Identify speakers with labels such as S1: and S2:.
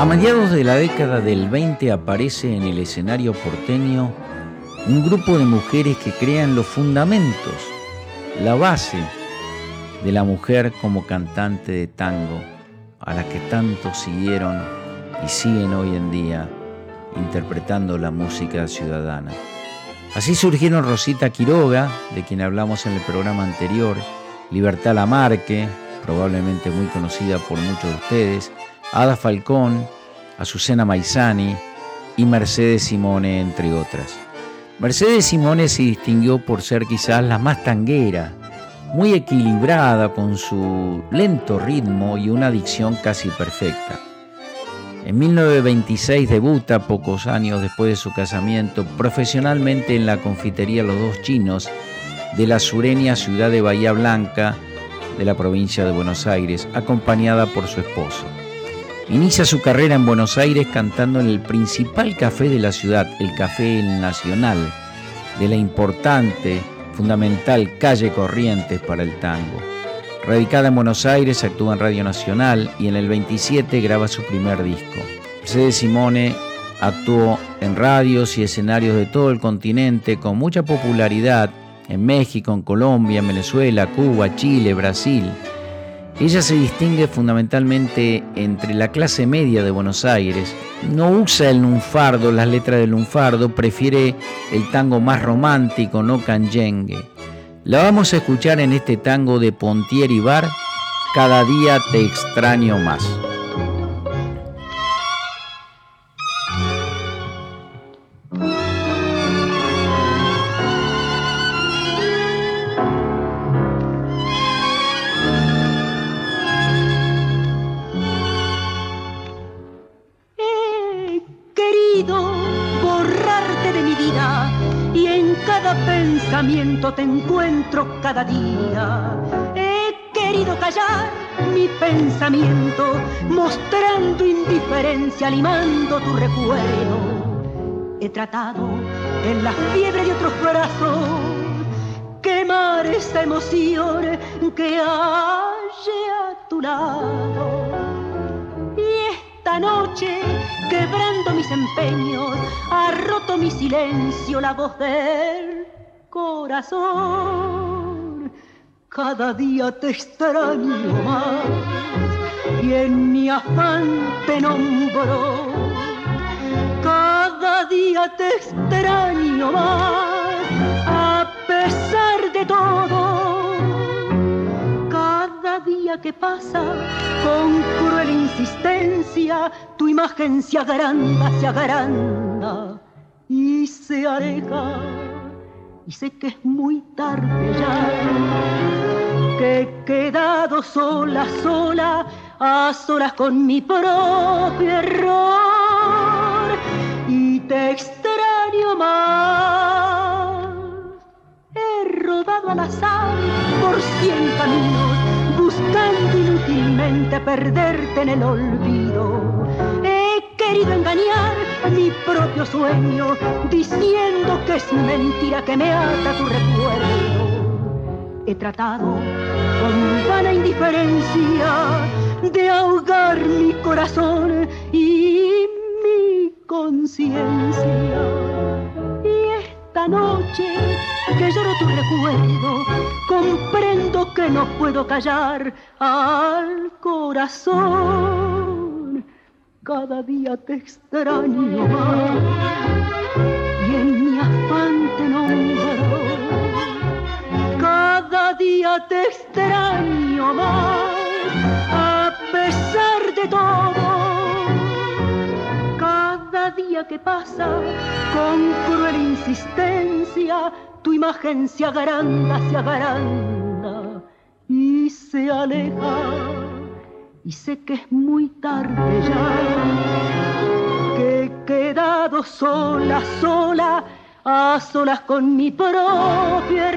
S1: A mediados de la década del 20 aparece en el escenario porteño un grupo de mujeres que crean los fundamentos, la base de la mujer como cantante de tango, a la que tanto siguieron y siguen hoy en día interpretando la música ciudadana. Así surgieron Rosita Quiroga, de quien hablamos en el programa anterior, Libertad Lamarque, probablemente muy conocida por muchos de ustedes, Ada Falcón, Azucena Maizani y Mercedes Simone, entre otras. Mercedes Simone se distinguió por ser quizás la más tanguera, muy equilibrada con su lento ritmo y una dicción casi perfecta. En 1926 debuta, pocos años después de su casamiento, profesionalmente en la confitería Los Dos Chinos de la sureña ciudad de Bahía Blanca de la provincia de Buenos Aires, acompañada por su esposo. Inicia su carrera en Buenos Aires cantando en el principal café de la ciudad, el Café Nacional, de la importante, fundamental calle Corrientes para el tango. Radicada en Buenos Aires, actúa en Radio Nacional y en el 27 graba su primer disco. Mercedes Simone actuó en radios y escenarios de todo el continente con mucha popularidad en México, en Colombia, en Venezuela, Cuba, Chile, Brasil. Ella se distingue fundamentalmente entre la clase media de Buenos Aires. No usa el lunfardo, las letras del lunfardo, prefiere el tango más romántico, no canyengue. La vamos a escuchar en este tango de Pontier y Bar, Cada día te extraño más.
S2: Te encuentro cada día. He querido callar mi pensamiento, mostrando indiferencia, limando tu recuerdo. He tratado en la fiebre de otros brazos quemar esta emoción que halle a tu lado. Noche, quebrando mis empeños, ha roto mi silencio la voz de corazón, cada día te extraño más y en mi afán te nombro. Cada día te extraño más a pesar de todo. Día que pasa con cruel insistencia, tu imagen se agranda, se agranda y se aleja. Y sé que es muy tarde ya, que he quedado sola, sola, a solas con mi propio error. Y te extraño más. He rodado al azar por cien caminos, buscando inútilmente perderte en el olvido. He querido engañar mi propio sueño, diciendo que es mentira que me ata tu recuerdo. He tratado con vana indiferencia de ahogar mi corazón y mi conciencia. Y esta noche que lloro tu recuerdo, comprendo que no puedo callar al corazón cada día te extraño más y en mi afán te nombro. Cada día te extraño más a pesar de todo. Cada día que pasa con cruel insistencia, tu imagen se agranda, se agranda y se aleja y sé que es muy tarde ya, que he quedado sola, sola, a solas con mi propio